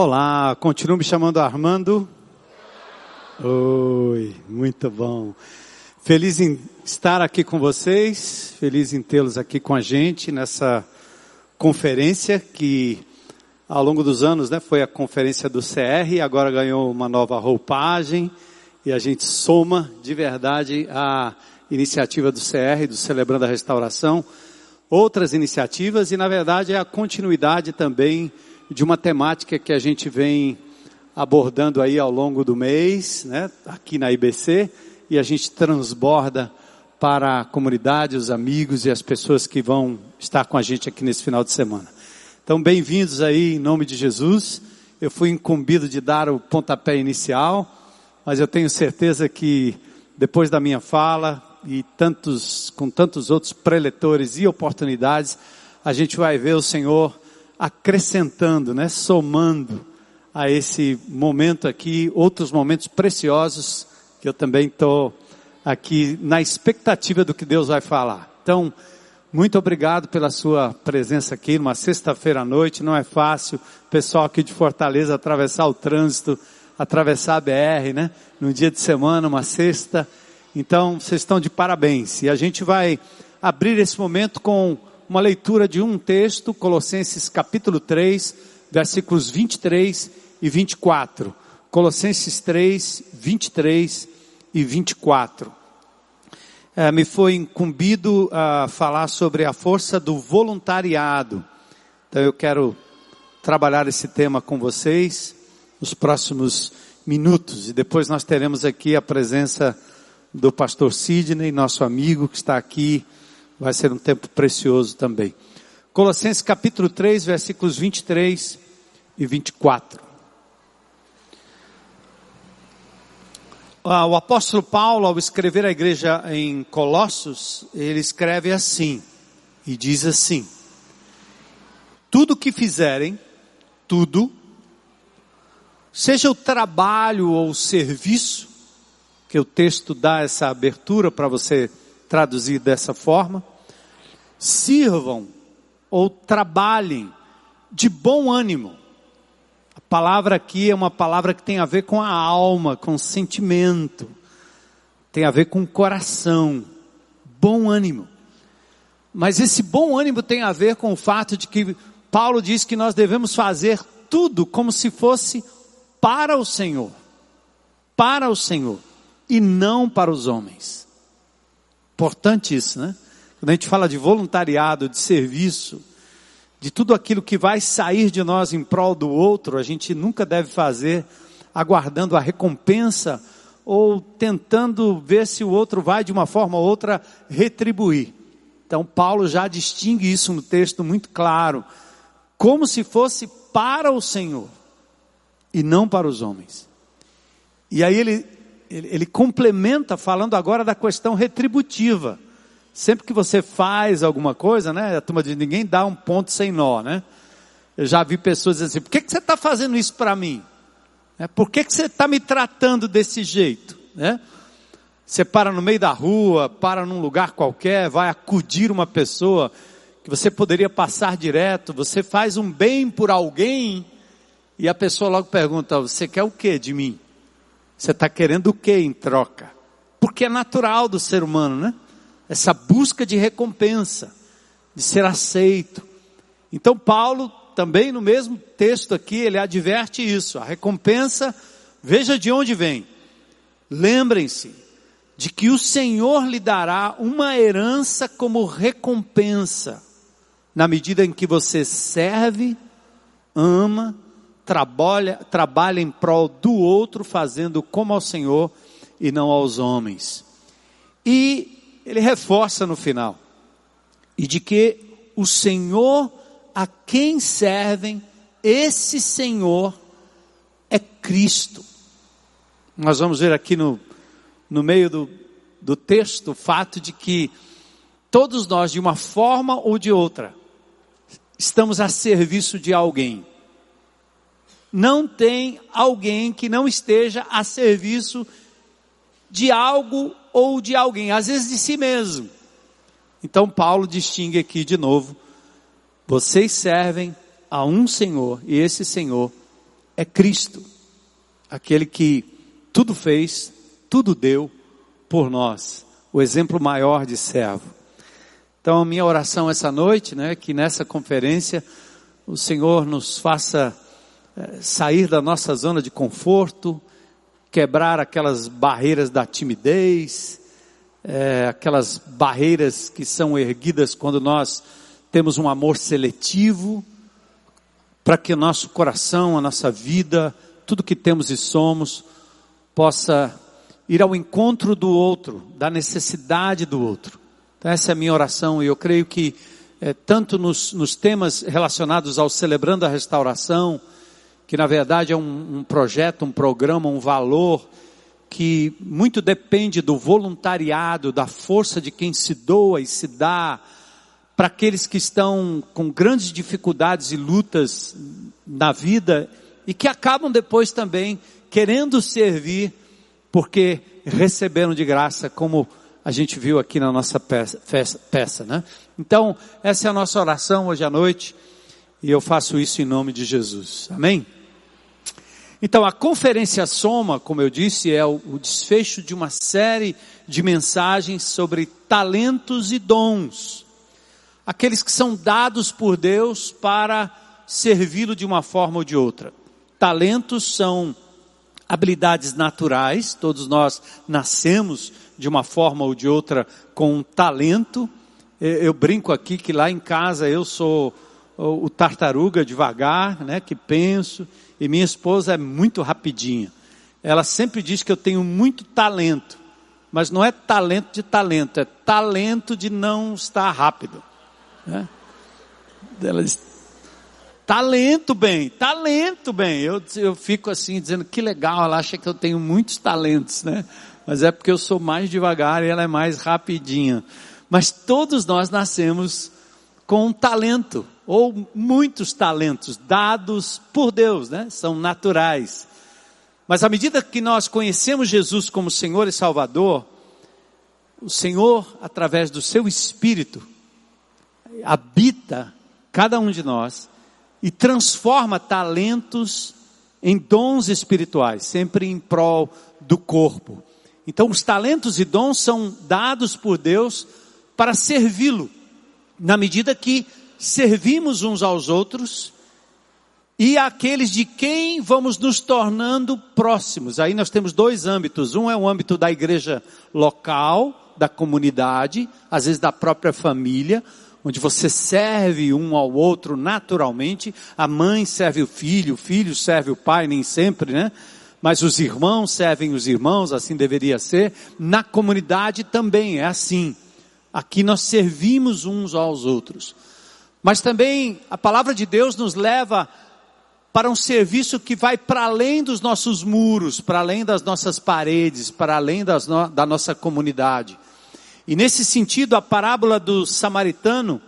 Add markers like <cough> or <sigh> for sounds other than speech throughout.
Olá, continuo me chamando Armando. Oi, muito bom. Feliz em estar aqui com vocês, feliz em tê-los aqui com a gente nessa conferência que ao longo dos anos, né, foi a conferência do CR, agora ganhou uma nova roupagem e a gente soma de verdade a iniciativa do CR, do Celebrando a Restauração, outras iniciativas e na verdade é a continuidade também de uma temática que a gente vem abordando aí ao longo do mês, né, aqui na IBC, e a gente transborda para a comunidade, os amigos e as pessoas que vão estar com a gente aqui nesse final de semana. Então, bem-vindos aí em nome de Jesus. Eu fui incumbido de dar o pontapé inicial, mas eu tenho certeza que depois da minha fala e tantos, com tantos outros preletores e oportunidades, a gente vai ver o Senhor acrescentando, né, somando a esse momento aqui outros momentos preciosos que eu também estou aqui na expectativa do que Deus vai falar. Então, muito obrigado pela sua presença aqui numa sexta-feira à noite. Não é fácil, pessoal aqui de Fortaleza atravessar o trânsito, atravessar a BR, né? Num dia de semana, uma sexta. Então, vocês estão de parabéns. E a gente vai abrir esse momento com uma leitura de um texto, Colossenses capítulo 3, versículos 23 e 24. Colossenses 3, 23 e 24. É, me foi incumbido a falar sobre a força do voluntariado. Então eu quero trabalhar esse tema com vocês nos próximos minutos e depois nós teremos aqui a presença do pastor Sidney, nosso amigo que está aqui Vai ser um tempo precioso também. Colossenses capítulo 3, versículos 23 e 24. Ah, o apóstolo Paulo, ao escrever a igreja em Colossos, ele escreve assim, e diz assim: Tudo que fizerem, tudo, seja o trabalho ou o serviço, que o texto dá essa abertura para você traduzir dessa forma, sirvam ou trabalhem de bom ânimo. A palavra aqui é uma palavra que tem a ver com a alma, com o sentimento, tem a ver com o coração, bom ânimo. Mas esse bom ânimo tem a ver com o fato de que Paulo diz que nós devemos fazer tudo como se fosse para o Senhor, para o Senhor e não para os homens. Importante isso, né? Quando a gente fala de voluntariado, de serviço, de tudo aquilo que vai sair de nós em prol do outro, a gente nunca deve fazer aguardando a recompensa ou tentando ver se o outro vai de uma forma ou outra retribuir. Então Paulo já distingue isso no texto muito claro, como se fosse para o Senhor e não para os homens. E aí ele ele, ele complementa falando agora da questão retributiva. Sempre que você faz alguma coisa, né? A turma diz, ninguém dá um ponto sem nó, né? Eu já vi pessoas dizendo assim, por que, que você está fazendo isso para mim? É, por que, que você está me tratando desse jeito? Né? Você para no meio da rua, para num lugar qualquer, vai acudir uma pessoa que você poderia passar direto, você faz um bem por alguém e a pessoa logo pergunta, você quer o que de mim? Você está querendo o que em troca? Porque é natural do ser humano, né? Essa busca de recompensa, de ser aceito. Então, Paulo, também no mesmo texto aqui, ele adverte isso. A recompensa, veja de onde vem. Lembrem-se de que o Senhor lhe dará uma herança como recompensa, na medida em que você serve, ama trabalha, trabalha em prol do outro, fazendo como ao Senhor e não aos homens. E ele reforça no final, e de que o Senhor a quem servem, esse Senhor é Cristo. Nós vamos ver aqui no, no meio do, do texto o fato de que todos nós, de uma forma ou de outra, estamos a serviço de alguém não tem alguém que não esteja a serviço de algo ou de alguém, às vezes de si mesmo. Então Paulo distingue aqui de novo: vocês servem a um Senhor, e esse Senhor é Cristo, aquele que tudo fez, tudo deu por nós, o exemplo maior de servo. Então, a minha oração essa noite, né, que nessa conferência o Senhor nos faça sair da nossa zona de conforto, quebrar aquelas barreiras da timidez, é, aquelas barreiras que são erguidas quando nós temos um amor seletivo, para que o nosso coração, a nossa vida, tudo que temos e somos, possa ir ao encontro do outro, da necessidade do outro. Então, essa é a minha oração e eu creio que é, tanto nos, nos, temas relacionados ao celebrando a restauração, que na verdade é um, um projeto, um programa, um valor que muito depende do voluntariado, da força de quem se doa e se dá para aqueles que estão com grandes dificuldades e lutas na vida e que acabam depois também querendo servir porque receberam de graça, como a gente viu aqui na nossa peça, peça, né? Então, essa é a nossa oração hoje à noite e eu faço isso em nome de Jesus. Amém? Então, a conferência Soma, como eu disse, é o, desfecho de uma série de mensagens sobre talentos e dons. Aqueles que são dados por Deus para servi-lo de uma forma ou de outra. Talentos são habilidades naturais, todos nós nascemos de uma forma ou de outra com um talento. Eu brinco aqui que lá em casa eu sou o tartaruga devagar, né, que penso, e minha esposa é muito rapidinha. Ela sempre diz que eu tenho muito talento, mas não é talento de talento, é talento de não estar rápido. Né? Ela diz, talento bem, talento bem. Eu, eu fico assim dizendo que legal, ela acha que eu tenho muitos talentos, né? Mas é porque eu sou mais devagar e ela é mais rapidinha. Mas todos nós nascemos com um talento ou muitos talentos dados por Deus, né? São naturais. Mas à medida que nós conhecemos Jesus como Senhor e Salvador, o Senhor, através do seu Espírito, habita cada um de nós e transforma talentos em dons espirituais, sempre em prol do corpo. Então, os talentos e dons são dados por Deus para servi-lo, na medida que servimos uns aos outros e aqueles de quem vamos nos tornando próximos. Aí nós temos dois âmbitos. Um é o âmbito da igreja local, da comunidade, às vezes da própria família, onde você serve um ao outro naturalmente. A mãe serve o filho, o filho serve o pai, nem sempre, né? Mas os irmãos servem os irmãos, assim deveria ser. Na comunidade também é assim. Aqui nós servimos uns aos outros. Mas também a palavra de Deus nos leva para um serviço que vai para além dos nossos muros, para além das nossas paredes, para além no, da nossa comunidade. E nesse sentido, a parábola do samaritano,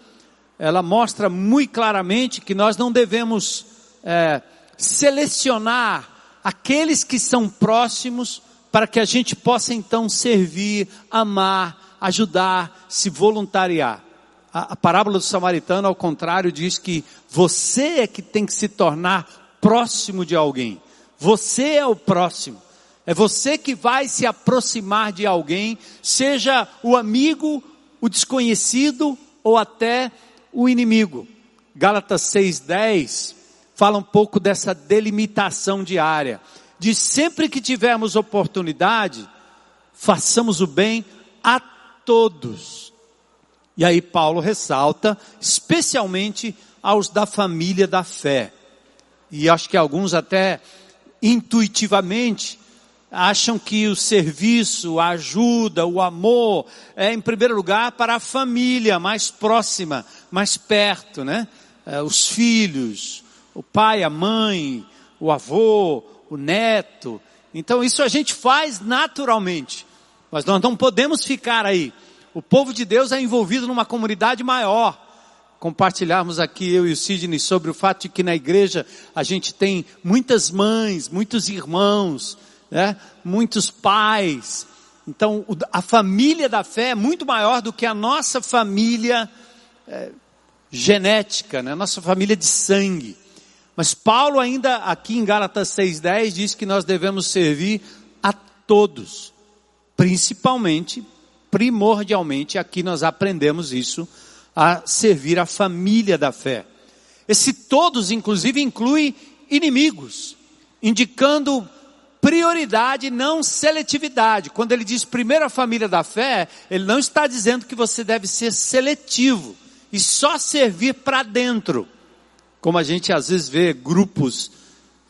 ela mostra muito claramente que nós não devemos é, selecionar aqueles que são próximos para que a gente possa então servir, amar, ajudar, se voluntariar a, a parábola do samaritano, ao contrário, diz que você é que tem que se tornar próximo de alguém. Você é o próximo. É você que vai se aproximar de alguém, seja o amigo, o desconhecido ou até o inimigo. Gálatas 6:10 fala um pouco dessa delimitação diária. De sempre que tivermos oportunidade, façamos o bem a todos. E aí Paulo ressalta, especialmente aos da família da fé. E acho que alguns até intuitivamente acham que o serviço, a ajuda, o amor é em primeiro lugar para a família mais próxima, mais perto, né? É, os filhos, o pai, a mãe, o avô, o neto. Então isso a gente faz naturalmente. Mas nós não podemos ficar aí o povo de Deus é envolvido numa comunidade maior. Compartilharmos aqui, eu e o Sidney, sobre o fato de que na igreja a gente tem muitas mães, muitos irmãos, né? muitos pais. Então, a família da fé é muito maior do que a nossa família é, genética, né? nossa família de sangue. Mas Paulo ainda aqui em Gálatas 6:10 diz que nós devemos servir a todos, principalmente, primordialmente, aqui nós aprendemos isso, a servir a família da fé. Esse todos inclusive inclui inimigos, indicando prioridade, não seletividade. Quando ele diz primeira família da fé, ele não está dizendo que você deve ser seletivo e só servir para dentro. Como a gente às vezes vê grupos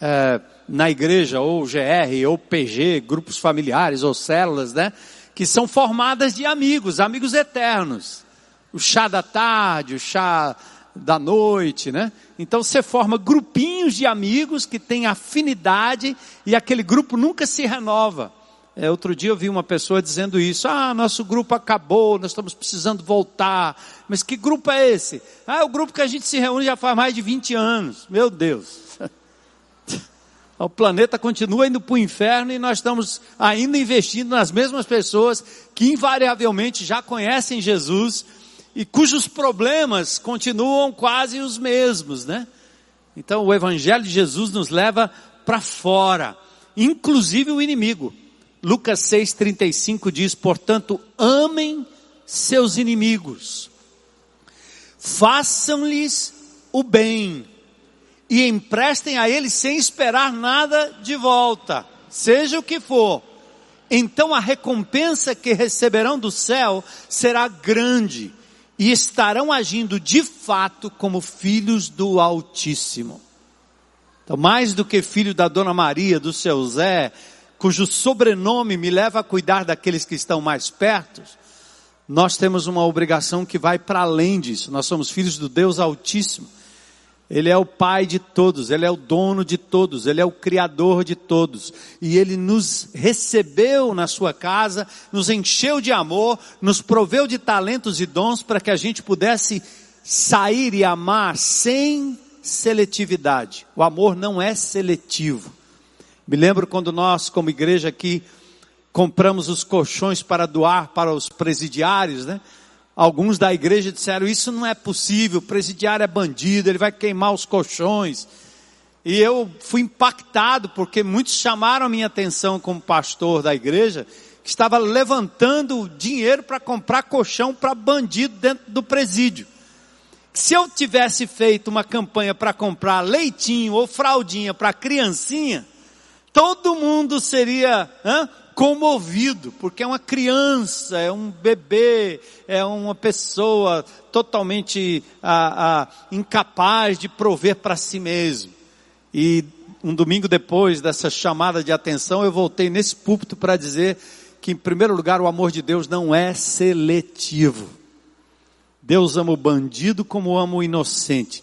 é, na igreja, ou GR, ou PG, grupos familiares ou células, né? Que são formadas de amigos, amigos eternos. O chá da tarde, o chá da noite, né? Então você forma grupinhos de amigos que têm afinidade e aquele grupo nunca se renova. É, outro dia eu vi uma pessoa dizendo isso. Ah, nosso grupo acabou, nós estamos precisando voltar. Mas que grupo é esse? Ah, é o grupo que a gente se reúne já faz mais de 20 anos. Meu Deus. O planeta continua indo para o inferno e nós estamos ainda investindo nas mesmas pessoas que invariavelmente já conhecem Jesus e cujos problemas continuam quase os mesmos, né? Então o Evangelho de Jesus nos leva para fora, inclusive o inimigo. Lucas 6,35 diz: portanto, amem seus inimigos, façam-lhes o bem e emprestem a eles sem esperar nada de volta, seja o que for. Então a recompensa que receberão do céu será grande e estarão agindo de fato como filhos do Altíssimo. Então, mais do que filho da Dona Maria, do seu Zé, cujo sobrenome me leva a cuidar daqueles que estão mais perto, nós temos uma obrigação que vai para além disso. Nós somos filhos do Deus Altíssimo. Ele é o Pai de todos, Ele é o dono de todos, Ele é o Criador de todos. E Ele nos recebeu na Sua casa, nos encheu de amor, nos proveu de talentos e dons para que a gente pudesse sair e amar sem seletividade. O amor não é seletivo. Me lembro quando nós, como igreja aqui, compramos os colchões para doar para os presidiários, né? Alguns da igreja disseram: Isso não é possível, o presidiário é bandido, ele vai queimar os colchões. E eu fui impactado porque muitos chamaram a minha atenção como pastor da igreja, que estava levantando dinheiro para comprar colchão para bandido dentro do presídio. Se eu tivesse feito uma campanha para comprar leitinho ou fraldinha para criancinha, todo mundo seria hã, comovido, porque é uma criança, é um bebê, é uma pessoa totalmente ah, ah, incapaz de prover para si mesmo. E um domingo depois dessa chamada de atenção, eu voltei nesse púlpito para dizer que, em primeiro lugar, o amor de Deus não é seletivo. Deus ama o bandido como ama o inocente.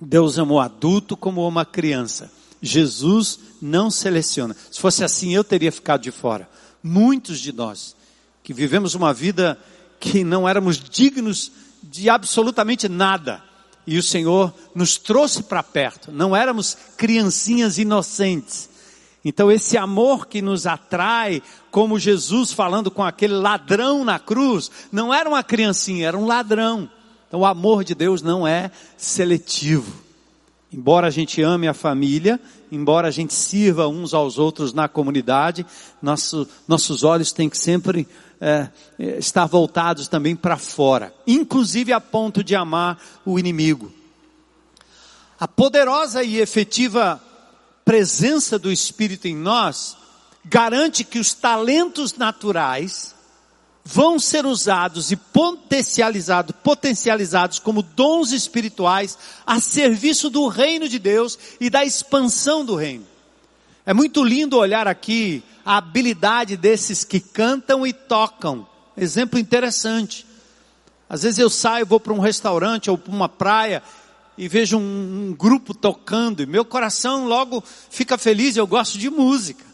Deus ama o adulto como ama a criança. Jesus não seleciona. Se fosse assim, eu teria ficado de fora. Muitos de nós, que vivemos uma vida que não éramos dignos de absolutamente nada, e o Senhor nos trouxe para perto, não éramos criancinhas inocentes. Então, esse amor que nos atrai, como Jesus falando com aquele ladrão na cruz, não era uma criancinha, era um ladrão. Então, o amor de Deus não é seletivo. Embora a gente ame a família, embora a gente sirva uns aos outros na comunidade, nosso, nossos olhos têm que sempre é, estar voltados também para fora, inclusive a ponto de amar o inimigo. A poderosa e efetiva presença do Espírito em nós garante que os talentos naturais vão ser usados e potencializados, potencializados como dons espirituais a serviço do reino de Deus e da expansão do reino. É muito lindo olhar aqui a habilidade desses que cantam e tocam. Exemplo interessante. Às vezes eu saio, vou para um restaurante ou para uma praia e vejo um, um grupo tocando e meu coração logo fica feliz, eu gosto de música.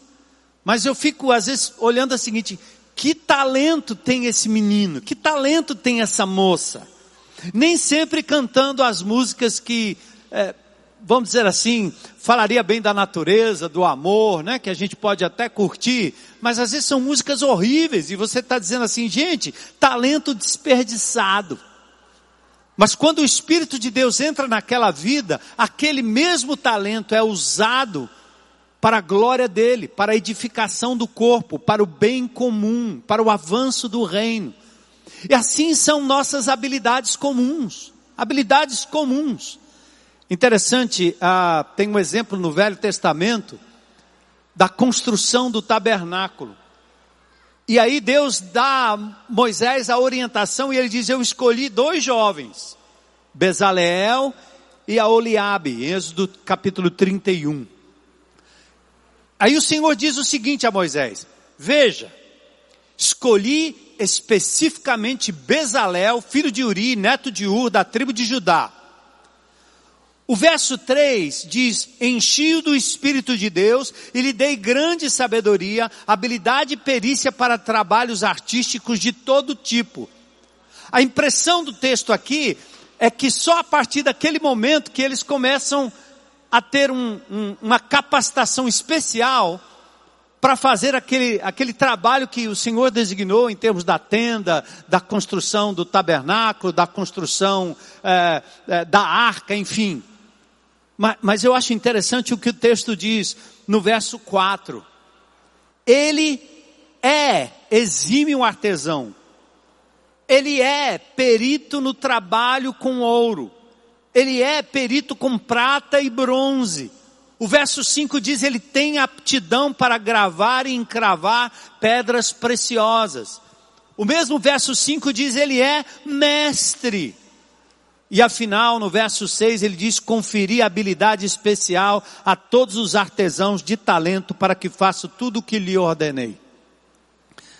Mas eu fico às vezes olhando a seguinte, que talento tem esse menino? Que talento tem essa moça? Nem sempre cantando as músicas que, é, vamos dizer assim, falaria bem da natureza, do amor, né? Que a gente pode até curtir, mas às vezes são músicas horríveis e você está dizendo assim, gente, talento desperdiçado. Mas quando o Espírito de Deus entra naquela vida, aquele mesmo talento é usado para a glória dele, para a edificação do corpo, para o bem comum, para o avanço do reino. E assim são nossas habilidades comuns, habilidades comuns. Interessante, ah, tem um exemplo no Velho Testamento da construção do tabernáculo. E aí Deus dá a Moisés a orientação e ele diz: Eu escolhi dois jovens, Bezaleel e a Oliabe, Êxodo capítulo 31. Aí o Senhor diz o seguinte a Moisés: Veja, escolhi especificamente Bezalel, filho de Uri, neto de Ur, da tribo de Judá. O verso 3 diz: Enchi-o do Espírito de Deus e lhe dei grande sabedoria, habilidade e perícia para trabalhos artísticos de todo tipo. A impressão do texto aqui é que só a partir daquele momento que eles começam a ter um, um, uma capacitação especial para fazer aquele, aquele trabalho que o Senhor designou em termos da tenda, da construção do tabernáculo, da construção é, é, da arca, enfim. Mas, mas eu acho interessante o que o texto diz no verso 4. Ele é exímio artesão. Ele é perito no trabalho com ouro. Ele é perito com prata e bronze. O verso 5 diz: ele tem aptidão para gravar e encravar pedras preciosas. O mesmo verso 5 diz: ele é mestre. E afinal, no verso 6, ele diz: conferir habilidade especial a todos os artesãos de talento para que façam tudo o que lhe ordenei.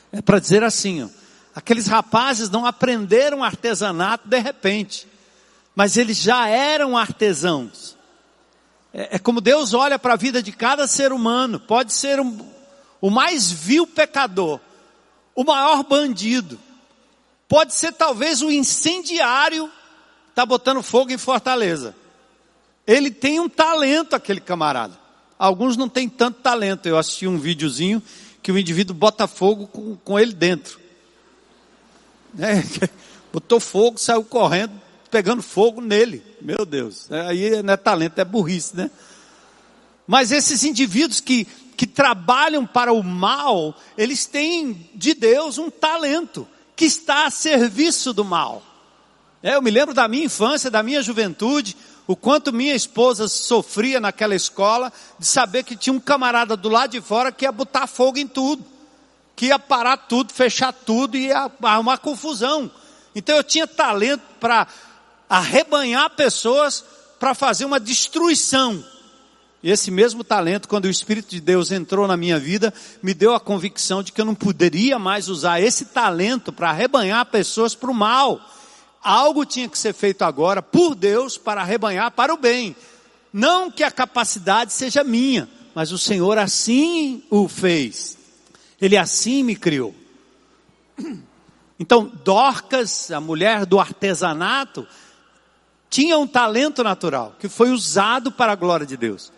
É para dizer assim, ó, aqueles rapazes não aprenderam artesanato de repente, mas eles já eram artesãos. É, é como Deus olha para a vida de cada ser humano, pode ser um, o mais vil pecador, o maior bandido, pode ser talvez o incendiário está botando fogo em Fortaleza. Ele tem um talento, aquele camarada. Alguns não têm tanto talento. Eu assisti um videozinho que o indivíduo bota fogo com, com ele dentro. <laughs> É, botou fogo, saiu correndo, pegando fogo nele. Meu Deus. É, aí não é talento, é burrice, né? Mas esses indivíduos que, que trabalham para o mal, eles têm de Deus um talento que está a serviço do mal. É, eu me lembro da minha infância, da minha juventude, o quanto minha esposa sofria naquela escola de saber que tinha um camarada do lado de fora que ia botar fogo em tudo, que ia parar tudo, fechar tudo e ia arrumar confusão. Então eu tinha talento para arrebanhar pessoas para fazer uma destruição. Esse mesmo talento, quando o Espírito de Deus entrou na minha vida, me deu a convicção de que eu não poderia mais usar esse talento para arrebanhar pessoas para o mal algo tinha que ser feito agora por Deus para arrebanhar para o bem. Não que a capacidade seja minha, mas o Senhor assim o fez. Ele assim me criou. Então, Dorcas, a mulher do artesanato, tinha um talento natural que foi usado para a glória de Deus.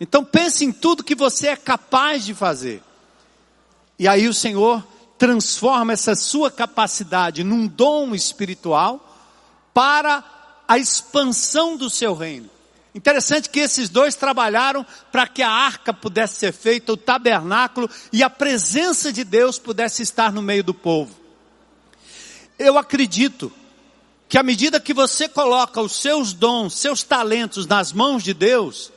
Então, pense em tudo que você é capaz de fazer. E aí o Senhor transforma essa sua capacidade num dom espiritual para a expansão do seu reino. Interessante que esses dois trabalharam para que a arca pudesse ser feita, o tabernáculo e a presença de Deus pudesse estar no meio do povo. Eu acredito que à medida que você coloca os seus dons, seus talentos nas mãos de Deus,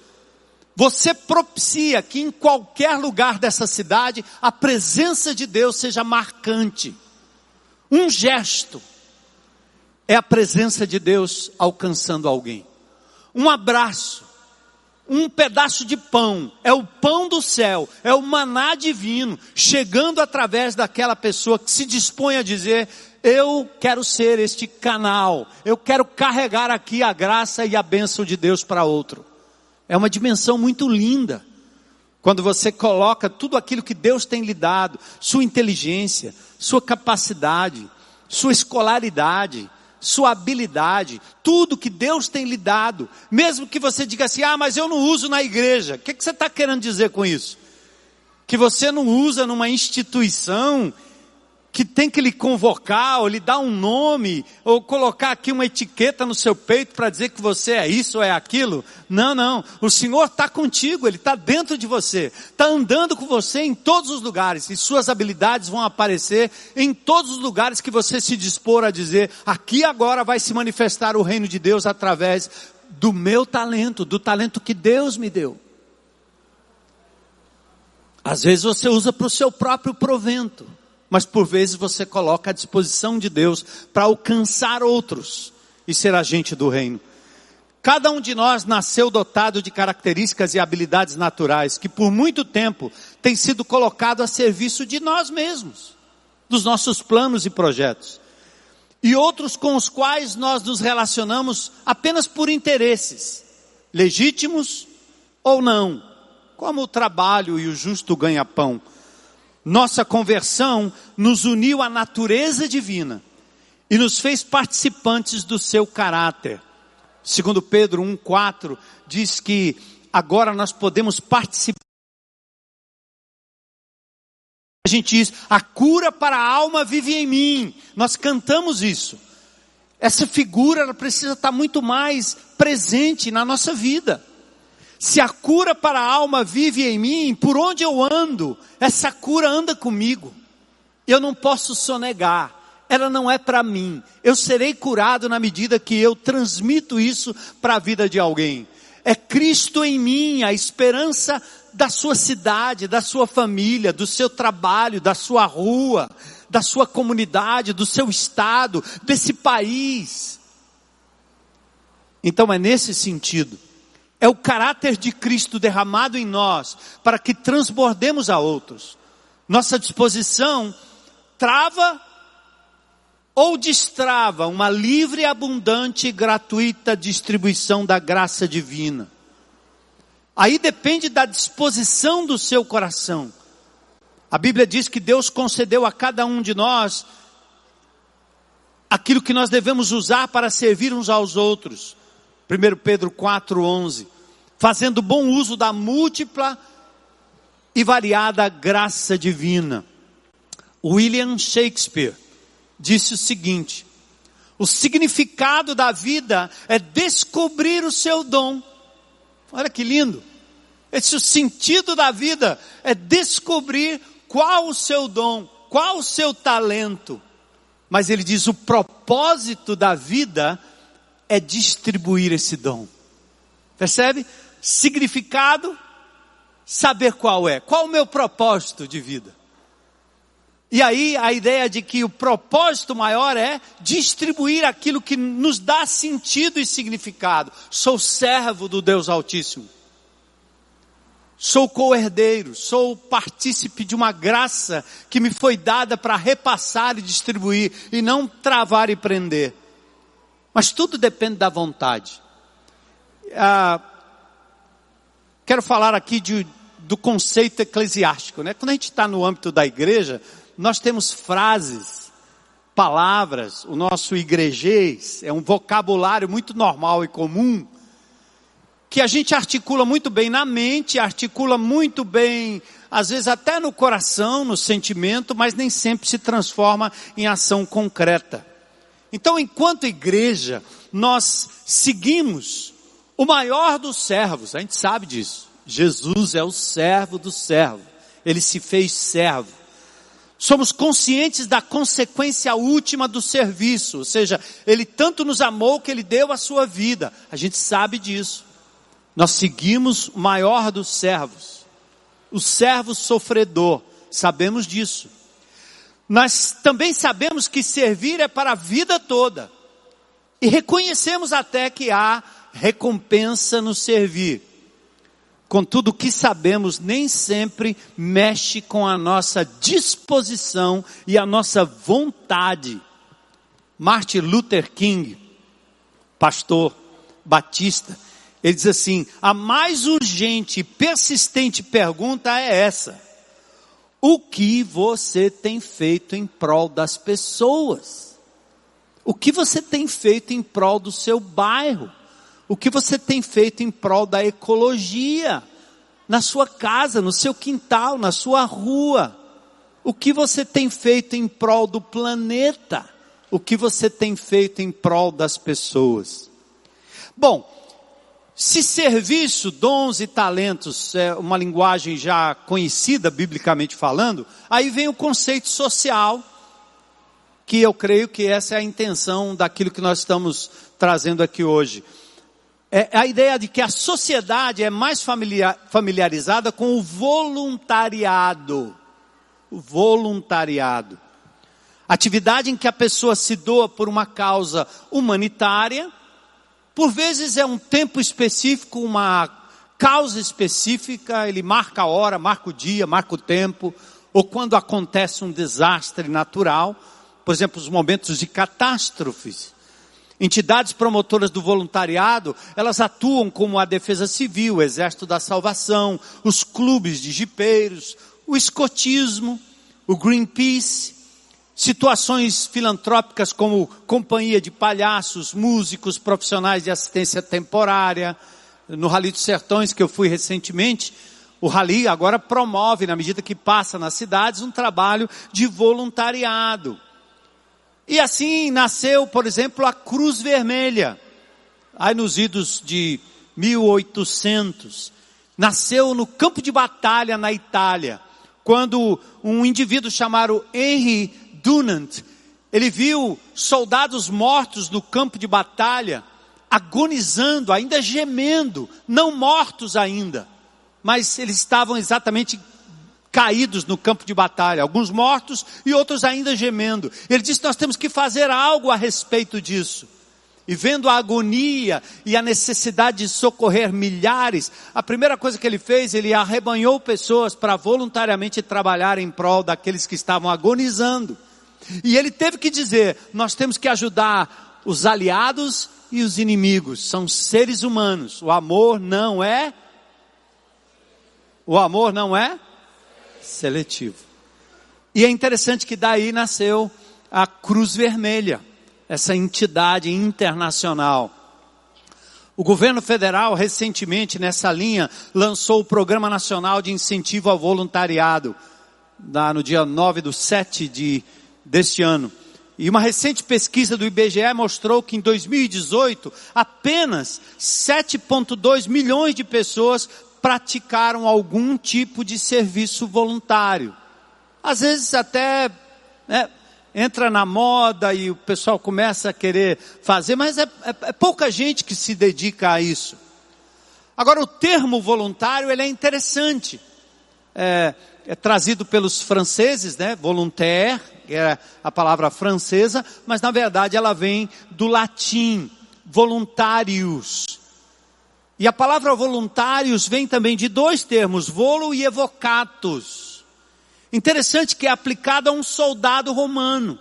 você propicia que em qualquer lugar dessa cidade a presença de Deus seja marcante. Um gesto é a presença de Deus alcançando alguém. Um abraço, um pedaço de pão, é o pão do céu, é o maná divino, chegando através daquela pessoa que se dispõe a dizer: Eu quero ser este canal, eu quero carregar aqui a graça e a bênção de Deus para outro. É uma dimensão muito linda. Quando você coloca tudo aquilo que Deus tem lhe dado, sua inteligência, sua capacidade, sua escolaridade, sua habilidade, tudo que Deus tem lhe dado, mesmo que você diga assim, ah, mas eu não uso na igreja. O que, que você está querendo dizer com isso? Que você não usa numa instituição que tem que lhe convocar, ou lhe dar um nome, ou colocar aqui uma etiqueta no seu peito para dizer que você é isso ou é aquilo. Não, não. O Senhor está contigo, Ele está dentro de você, está andando com você em todos os lugares, e suas habilidades vão aparecer em todos os lugares que você se dispor a dizer: aqui agora vai se manifestar o reino de Deus através do meu talento, do talento que Deus me deu. Às vezes você usa para o seu próprio provento mas por vezes você coloca à disposição de Deus para alcançar outros e ser agente do reino. Cada um de nós nasceu dotado de características e habilidades naturais que por muito tempo têm sido colocado a serviço de nós mesmos, dos nossos planos e projetos. E outros com os quais nós nos relacionamos apenas por interesses, legítimos ou não, como o trabalho e o justo ganha-pão nossa conversão nos uniu à natureza divina e nos fez participantes do seu caráter. Segundo Pedro 1:4 diz que agora nós podemos participar a gente diz, a cura para a alma vive em mim. Nós cantamos isso. Essa figura precisa estar muito mais presente na nossa vida. Se a cura para a alma vive em mim, por onde eu ando, essa cura anda comigo. Eu não posso sonegar. Ela não é para mim. Eu serei curado na medida que eu transmito isso para a vida de alguém. É Cristo em mim, a esperança da sua cidade, da sua família, do seu trabalho, da sua rua, da sua comunidade, do seu estado, desse país. Então é nesse sentido é o caráter de Cristo derramado em nós para que transbordemos a outros. Nossa disposição trava ou destrava uma livre, abundante e gratuita distribuição da graça divina. Aí depende da disposição do seu coração. A Bíblia diz que Deus concedeu a cada um de nós aquilo que nós devemos usar para servir uns aos outros. 1 Pedro 4:11, fazendo bom uso da múltipla e variada graça divina. William Shakespeare disse o seguinte: o significado da vida é descobrir o seu dom. Olha que lindo. Esse é o sentido da vida é descobrir qual o seu dom, qual o seu talento. Mas ele diz: o propósito da vida é distribuir esse dom. Percebe? Significado, saber qual é. Qual o meu propósito de vida? E aí a ideia de que o propósito maior é distribuir aquilo que nos dá sentido e significado. Sou servo do Deus Altíssimo. Sou co-herdeiro, sou partícipe de uma graça que me foi dada para repassar e distribuir e não travar e prender. Mas tudo depende da vontade. Ah, quero falar aqui de, do conceito eclesiástico. Né? Quando a gente está no âmbito da igreja, nós temos frases, palavras, o nosso igrejês é um vocabulário muito normal e comum, que a gente articula muito bem na mente, articula muito bem, às vezes até no coração, no sentimento, mas nem sempre se transforma em ação concreta. Então, enquanto igreja, nós seguimos o maior dos servos, a gente sabe disso. Jesus é o servo do servo, ele se fez servo. Somos conscientes da consequência última do serviço, ou seja, ele tanto nos amou que ele deu a sua vida. A gente sabe disso. Nós seguimos o maior dos servos, o servo sofredor, sabemos disso. Nós também sabemos que servir é para a vida toda. E reconhecemos até que há recompensa no servir. Contudo, o que sabemos nem sempre mexe com a nossa disposição e a nossa vontade. Martin Luther King, pastor batista, ele diz assim: a mais urgente e persistente pergunta é essa o que você tem feito em prol das pessoas? O que você tem feito em prol do seu bairro? O que você tem feito em prol da ecologia? Na sua casa, no seu quintal, na sua rua? o que você tem feito em prol do planeta? O que você tem feito em prol das pessoas? Bom, se serviço, dons e talentos é uma linguagem já conhecida biblicamente falando, aí vem o conceito social, que eu creio que essa é a intenção daquilo que nós estamos trazendo aqui hoje. É a ideia de que a sociedade é mais familiar, familiarizada com o voluntariado. O voluntariado. Atividade em que a pessoa se doa por uma causa humanitária, por vezes é um tempo específico, uma causa específica, ele marca a hora, marca o dia, marca o tempo, ou quando acontece um desastre natural, por exemplo, os momentos de catástrofes. Entidades promotoras do voluntariado, elas atuam como a Defesa Civil, o Exército da Salvação, os clubes de jipeiros, o escotismo, o Greenpeace, Situações filantrópicas como companhia de palhaços, músicos, profissionais de assistência temporária. No Rally dos Sertões que eu fui recentemente, o Rally agora promove, na medida que passa nas cidades, um trabalho de voluntariado. E assim nasceu, por exemplo, a Cruz Vermelha. Aí nos idos de 1800. Nasceu no campo de batalha na Itália, quando um indivíduo chamado Henry Dunant, ele viu soldados mortos no campo de batalha, agonizando, ainda gemendo, não mortos ainda, mas eles estavam exatamente caídos no campo de batalha, alguns mortos e outros ainda gemendo. Ele disse: Nós temos que fazer algo a respeito disso. E vendo a agonia e a necessidade de socorrer milhares, a primeira coisa que ele fez, ele arrebanhou pessoas para voluntariamente trabalhar em prol daqueles que estavam agonizando. E ele teve que dizer: nós temos que ajudar os aliados e os inimigos, são seres humanos. O amor não é o amor não é seletivo. E é interessante que daí nasceu a Cruz Vermelha, essa entidade internacional. O governo federal, recentemente, nessa linha, lançou o Programa Nacional de Incentivo ao Voluntariado, no dia 9 do 7 de deste ano. E uma recente pesquisa do IBGE mostrou que em 2018, apenas 7,2 milhões de pessoas praticaram algum tipo de serviço voluntário. Às vezes até né, entra na moda e o pessoal começa a querer fazer, mas é, é, é pouca gente que se dedica a isso. Agora, o termo voluntário ele é interessante. É, é trazido pelos franceses, né? Volontaire, que era a palavra francesa, mas na verdade ela vem do latim, voluntários. E a palavra voluntários vem também de dois termos, volo e evocatus. Interessante que é aplicado a um soldado romano.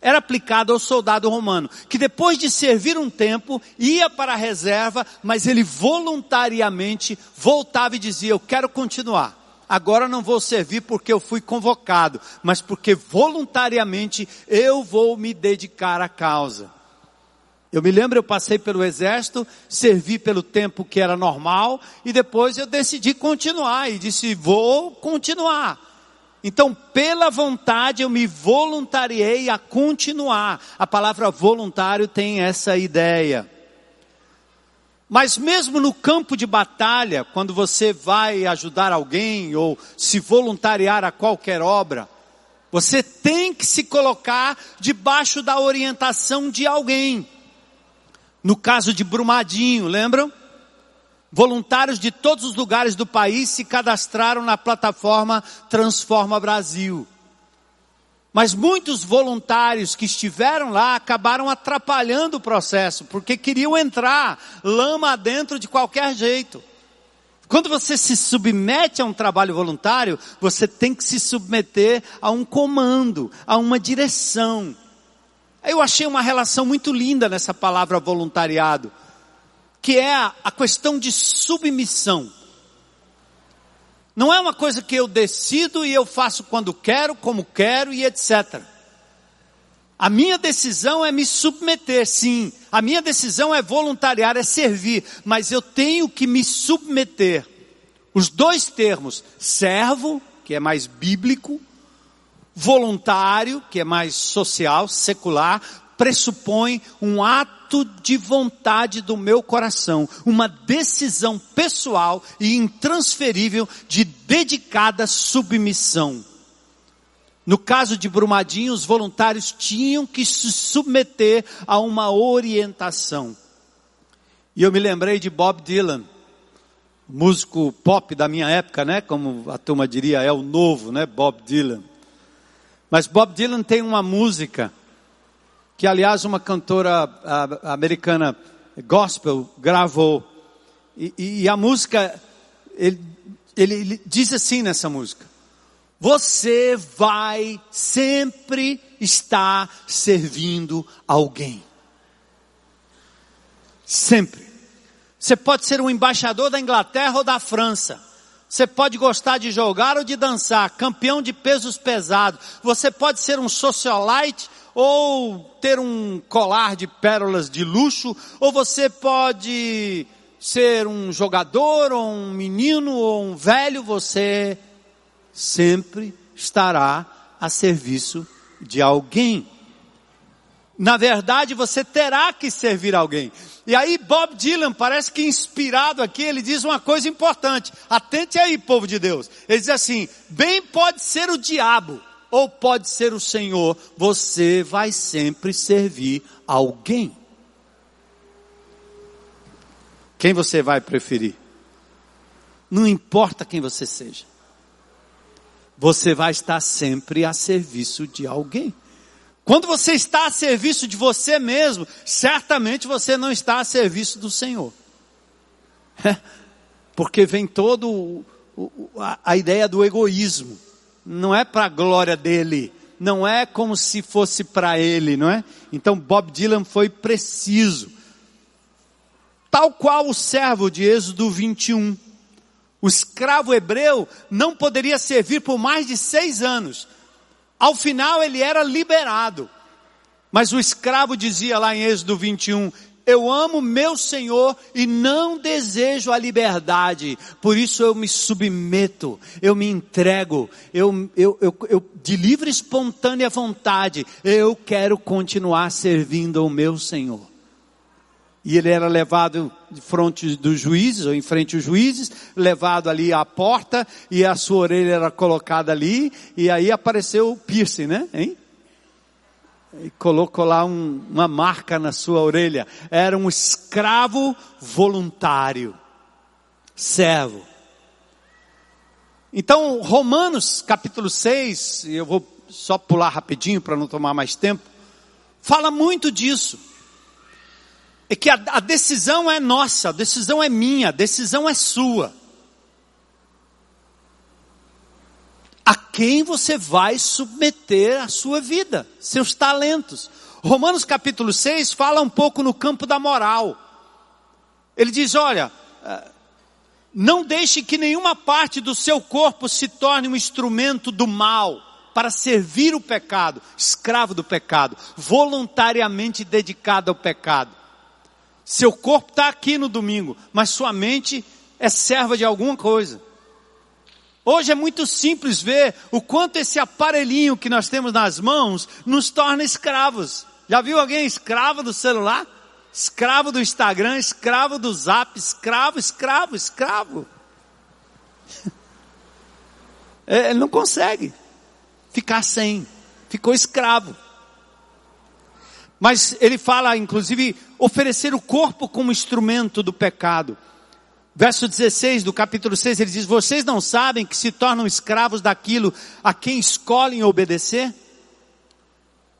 Era aplicado ao soldado romano, que depois de servir um tempo, ia para a reserva, mas ele voluntariamente voltava e dizia: Eu quero continuar agora não vou servir porque eu fui convocado, mas porque voluntariamente eu vou me dedicar à causa. Eu me lembro, eu passei pelo exército, servi pelo tempo que era normal, e depois eu decidi continuar, e disse, vou continuar. Então, pela vontade, eu me voluntariei a continuar. A palavra voluntário tem essa ideia. Mas mesmo no campo de batalha, quando você vai ajudar alguém ou se voluntariar a qualquer obra, você tem que se colocar debaixo da orientação de alguém. No caso de Brumadinho, lembram? Voluntários de todos os lugares do país se cadastraram na plataforma Transforma Brasil. Mas muitos voluntários que estiveram lá acabaram atrapalhando o processo, porque queriam entrar lama dentro de qualquer jeito. Quando você se submete a um trabalho voluntário, você tem que se submeter a um comando, a uma direção. Eu achei uma relação muito linda nessa palavra voluntariado, que é a, questão de submissão. Não é uma coisa que eu decido e eu faço quando quero, como quero e etc. A minha decisão é me submeter, sim. A minha decisão é voluntariar, é servir, mas eu tenho que me submeter. Os dois termos, servo, que é mais bíblico, voluntário, que é mais social, secular, pressupõe um ato de vontade do meu coração, uma decisão pessoal e intransferível de dedicada submissão. No caso de Brumadinho, os voluntários tinham que se submeter a uma orientação. E eu me lembrei de Bob Dylan, músico pop da minha época, né? Como a turma diria, é o novo, né? Bob Dylan. Mas Bob Dylan tem uma música que, aliás, uma cantora americana gospel gravou. E, e a música, ele, ele, ele diz assim nessa música: Você vai sempre estar servindo alguém. Sempre. Você pode ser um embaixador da Inglaterra ou da França. Você pode gostar de jogar ou de dançar, campeão de pesos pesados. Você pode ser um socialite ou ter um colar de pérolas de luxo, ou você pode ser um jogador, ou um menino, ou um velho, você sempre estará a serviço de alguém. Na verdade, você terá que servir alguém. E aí Bob Dylan, parece que inspirado aqui, ele diz uma coisa importante. Atente aí, povo de Deus. Ele diz assim: bem pode ser o diabo, ou pode ser o Senhor, você vai sempre servir alguém. Quem você vai preferir? Não importa quem você seja. Você vai estar sempre a serviço de alguém. Quando você está a serviço de você mesmo, certamente você não está a serviço do Senhor. <laughs> Porque vem todo a ideia do egoísmo não é para a glória dele, não é como se fosse para ele, não é? Então Bob Dylan foi preciso. Tal qual o servo de Êxodo 21. O escravo hebreu não poderia servir por mais de seis anos. Ao final ele era liberado. Mas o escravo dizia lá em Êxodo 21, eu amo meu Senhor e não desejo a liberdade, por isso eu me submeto, eu me entrego, eu, eu, eu, eu de livre espontânea vontade, eu quero continuar servindo ao meu Senhor. E ele era levado de frente dos juízes, ou em frente aos juízes, levado ali à porta, e a sua orelha era colocada ali, e aí apareceu o piercing, né? Hein? E colocou lá um, uma marca na sua orelha. Era um escravo voluntário, servo. Então, Romanos capítulo 6, eu vou só pular rapidinho para não tomar mais tempo, fala muito disso. É que a, a decisão é nossa, a decisão é minha, a decisão é sua. A quem você vai submeter a sua vida, seus talentos. Romanos capítulo 6 fala um pouco no campo da moral. Ele diz: olha, eh, não deixe que nenhuma parte do seu corpo se torne um instrumento do mal para servir o pecado, escravo do pecado, voluntariamente dedicado ao pecado. Seu corpo está aqui no domingo, mas sua mente é serva de alguma coisa. Hoje é muito simples ver o quanto esse aparelhinho que nós temos nas mãos nos torna escravos. Já viu alguém escravo do celular? Escravo do Instagram, escravo do Zap, escravo, escravo, escravo. <laughs> É, ele não consegue ficar sem, ficou escravo. Mas ele fala, inclusive, oferecer o corpo como instrumento do pecado. Verso 16 do capítulo 6, ele diz: Vocês não sabem que se tornam escravos daquilo a quem escolhem obedecer?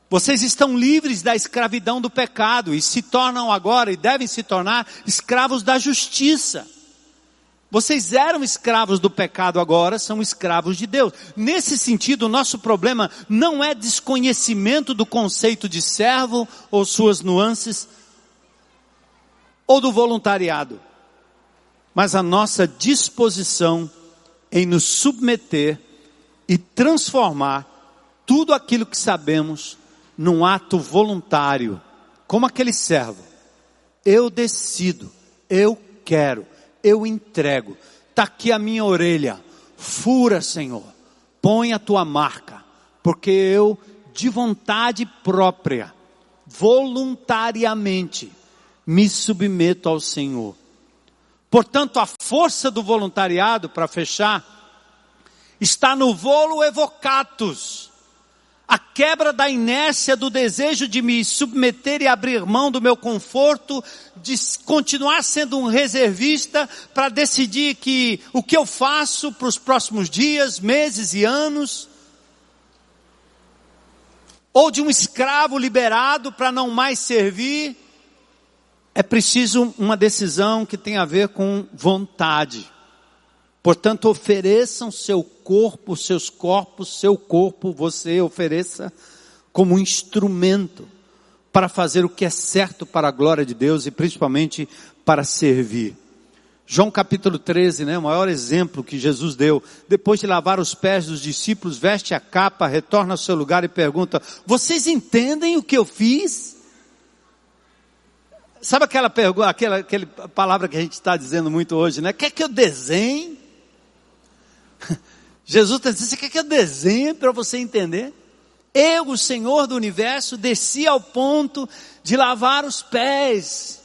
Vocês estão livres da escravidão do pecado e se tornam agora e devem se tornar escravos da justiça. Vocês eram escravos do pecado, agora são escravos de Deus. Nesse sentido, o nosso problema não é desconhecimento do conceito de servo ou suas nuances, ou do voluntariado mas a nossa disposição em nos submeter e transformar tudo aquilo que sabemos num ato voluntário, como aquele servo. Eu decido, eu quero, eu entrego. Está aqui a minha orelha. Fura, Senhor. Põe a tua marca. porque eu, de vontade própria, voluntariamente, me submeto ao Senhor. Portanto, a força do voluntariado, para fechar, está no volo evocatus, a quebra da inércia do desejo de me submeter e abrir mão do meu conforto, de continuar sendo um reservista para decidir que o que eu faço para os próximos dias, meses e anos, ou de um escravo liberado para não mais servir, é preciso uma decisão que tem a ver com vontade. Portanto, ofereçam seu corpo, seus corpos, seu corpo, você ofereça como instrumento para fazer o que é certo para a glória de Deus e principalmente para servir. João capítulo 13, né, o maior exemplo que Jesus deu, depois de lavar os pés dos discípulos, veste a capa, retorna ao seu lugar e pergunta: Vocês entendem o que eu fiz? Sabe aquela pergunta, aquela, aquela palavra que a gente está dizendo muito hoje, né? Quer que eu desenhe? <laughs> Jesus está dizendo, você quer que eu desenhe para você entender? Eu, o Senhor do universo, desci ao ponto de lavar os pés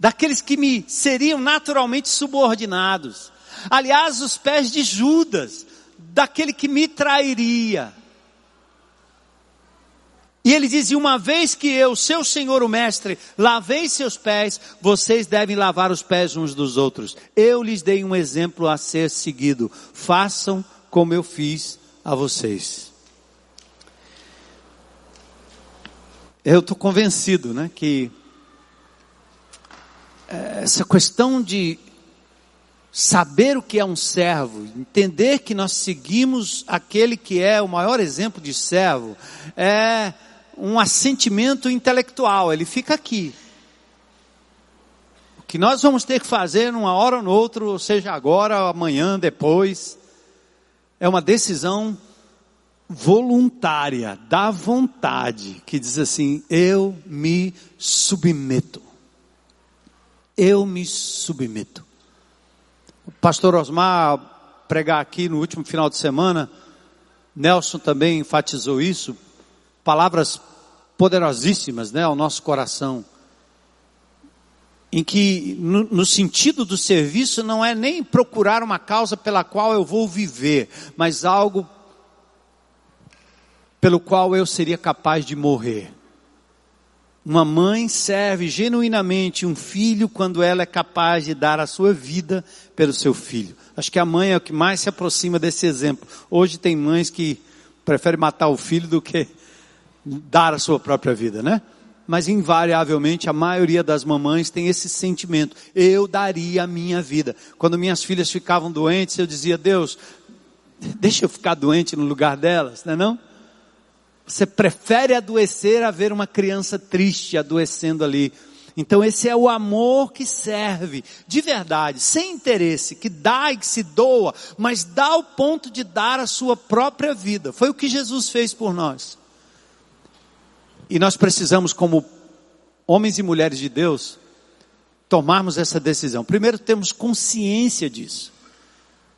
daqueles que me seriam naturalmente subordinados. Aliás, os pés de Judas, daquele que me trairia. E ele diz: uma vez que eu, seu senhor o mestre, lavei seus pés, vocês devem lavar os pés uns dos outros. Eu lhes dei um exemplo a ser seguido. Façam como eu fiz a vocês. Eu estou convencido, né, que essa questão de saber o que é um servo, entender que nós seguimos aquele que é o maior exemplo de servo, é um assentimento intelectual, ele fica aqui. O que nós vamos ter que fazer numa hora ou noutra, ou seja, agora, amanhã, depois, é uma decisão voluntária, da vontade, que diz assim: eu me submeto. Eu me submeto. O pastor Osmar pregar aqui no último final de semana, Nelson também enfatizou isso, palavras poderosíssimas né, ao nosso coração. Em que, no, no, sentido do serviço, não é nem procurar uma causa pela qual eu vou viver, mas algo pelo qual eu seria capaz de morrer. Uma mãe serve genuinamente um filho quando ela é capaz de dar a sua vida pelo seu filho. Acho que a mãe é o que mais se aproxima desse exemplo. Hoje tem mães que preferem matar o filho do que dar a sua própria vida, né? Mas invariavelmente a maioria das mamães tem esse sentimento. Eu daria a minha vida. Quando minhas filhas ficavam doentes, eu dizia, Deus, deixa eu ficar doente no lugar delas, não é não? Você prefere adoecer a ver uma criança triste adoecendo ali. Então esse é o amor que serve, de verdade, sem interesse, que dá e que se doa, mas dá ao ponto de dar a sua própria vida. Foi o que Jesus fez por nós. E nós precisamos, como homens e mulheres de Deus, tomarmos essa decisão. Primeiro, temos consciência disso.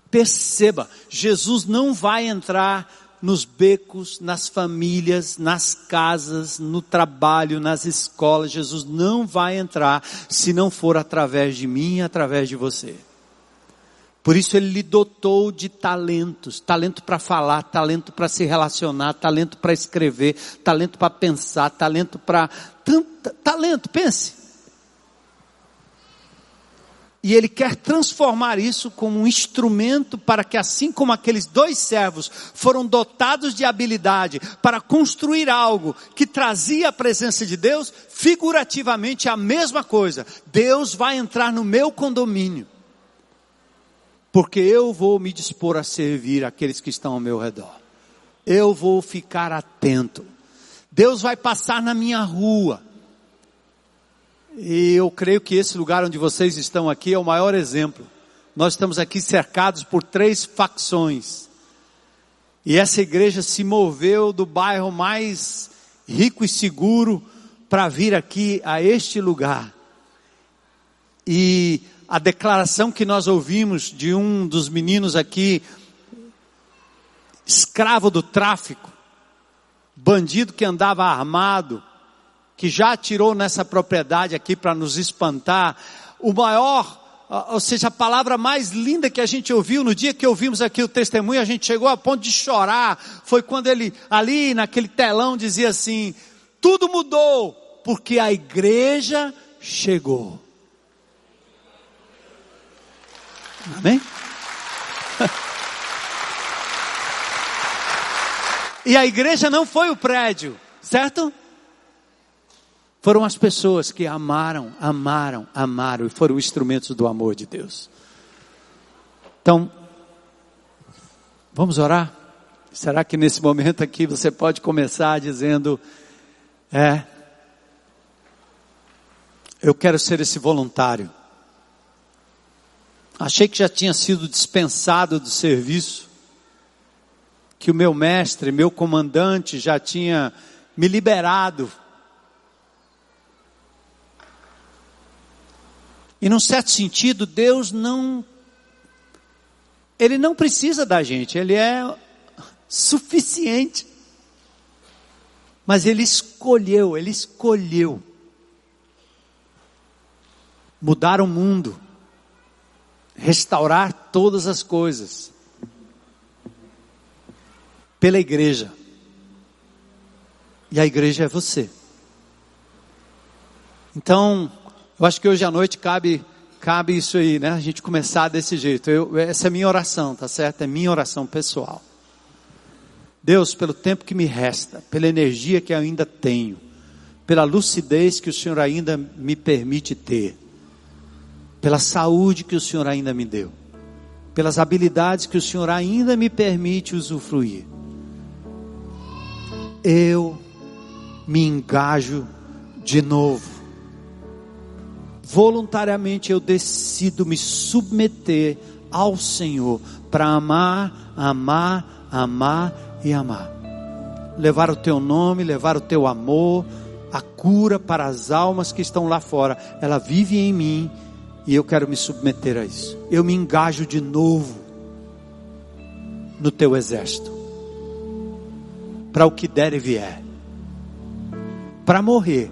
Perceba, Jesus não vai entrar nos becos, nas famílias, nas casas, no trabalho, nas escolas. Jesus não vai entrar se não for através de mim e através de você. Por isso ele lhe dotou de talentos, talento para falar, talento para se relacionar, talento para escrever, talento para pensar, talento para talento, pense. E ele quer transformar isso como um instrumento para que assim como aqueles dois servos foram dotados de habilidade para construir algo que trazia a presença de Deus, figurativamente a mesma coisa. Deus vai entrar no meu condomínio porque eu vou me dispor a servir aqueles que estão ao meu redor. Eu vou ficar atento. Deus vai passar na minha rua. E eu creio que esse lugar onde vocês estão aqui é o maior exemplo. Nós estamos aqui cercados por três facções. E essa igreja se moveu do bairro mais rico e seguro para vir aqui a este lugar. E a declaração que nós ouvimos de um dos meninos aqui, escravo do tráfico, bandido que andava armado, que já atirou nessa propriedade aqui para nos espantar, o maior, ou seja, a palavra mais linda que a gente ouviu no dia que ouvimos aqui o testemunho, a gente chegou a ponto de chorar, foi quando ele ali naquele telão dizia assim: tudo mudou, porque a igreja chegou. Amém? E a igreja não foi o prédio, certo? Foram as pessoas que amaram, amaram, amaram e foram instrumentos do amor de Deus. Então, vamos orar? Será que nesse momento aqui você pode começar dizendo: É, eu quero ser esse voluntário. Achei que já tinha sido dispensado do serviço que o meu mestre, meu comandante já tinha me liberado. E num certo sentido, Deus não ele não precisa da gente, ele é suficiente. Mas ele escolheu, ele escolheu mudar o mundo, restaurar todas as coisas pela igreja. E a igreja é você. Então, eu acho que hoje à noite cabe cabe isso aí, né? A gente começar desse jeito. Eu, essa é minha oração, tá certo? É minha oração pessoal. Deus, pelo tempo que me resta, pela energia que ainda tenho, pela lucidez que o Senhor ainda me permite ter, pela saúde que o Senhor ainda me deu, pelas habilidades que o Senhor ainda me permite usufruir eu me engajo de novo. Voluntariamente eu decido me submeter ao Senhor para amar, amar, amar e amar. Levar o teu nome, levar o teu amor, a cura para as almas que estão lá fora. Ela vive em mim e eu quero me submeter a isso. Eu me engajo de novo no teu exército para o que der e vier, para morrer.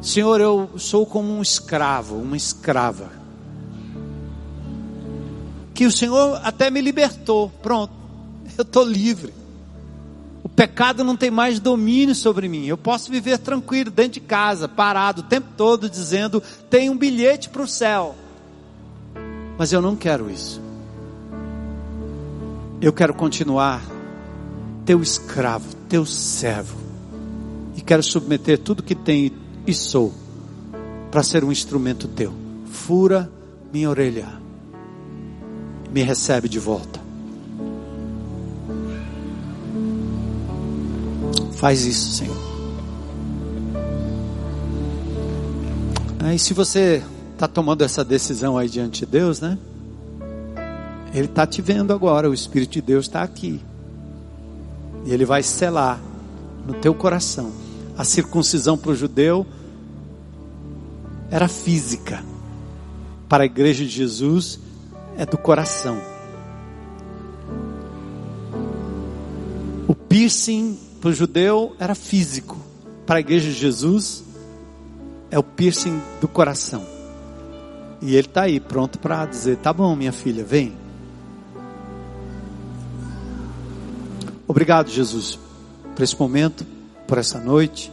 Senhor, eu sou como um escravo, uma escrava. Que o Senhor até me libertou. Pronto, eu estou livre. Pecado não tem mais domínio sobre mim. Eu posso viver tranquilo dentro de casa, parado o tempo todo, dizendo: tem um bilhete para o céu. Mas eu não quero isso. Eu quero continuar teu escravo, teu servo. E quero submeter tudo que tenho e sou para ser um instrumento teu. Fura minha orelha. Me recebe de volta. Faz isso, Senhor. Aí, se você está tomando essa decisão aí diante de Deus, né? Ele está te vendo agora, o Espírito de Deus está aqui. E ele vai selar no teu coração. A circuncisão para o judeu era física. Para a igreja de Jesus é do coração. O piercing para o judeu era físico. Para a igreja de Jesus é o piercing do coração. E ele está aí pronto para dizer: tá bom, minha filha, vem. Obrigado, Jesus, por esse momento, por essa noite,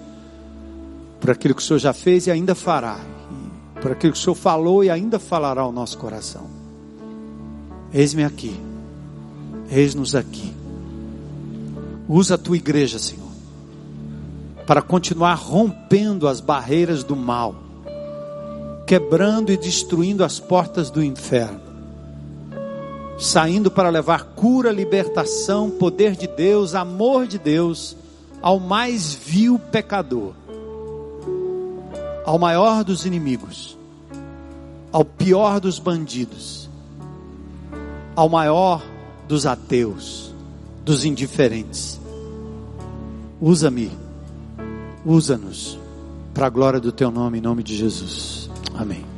por aquilo que o Senhor já fez e ainda fará, por aquilo que o Senhor falou e ainda falará ao nosso coração. Eis-me aqui, eis-nos aqui. Usa a tua igreja, Senhor, para continuar rompendo as barreiras do mal, quebrando e destruindo as portas do inferno saindo para levar cura, libertação, poder de Deus, amor de Deus ao mais vil pecador, ao maior dos inimigos, ao pior dos bandidos, ao maior dos ateus, dos indiferentes. Usa-me, usa-nos para a glória do teu nome, em nome de Jesus. Amém.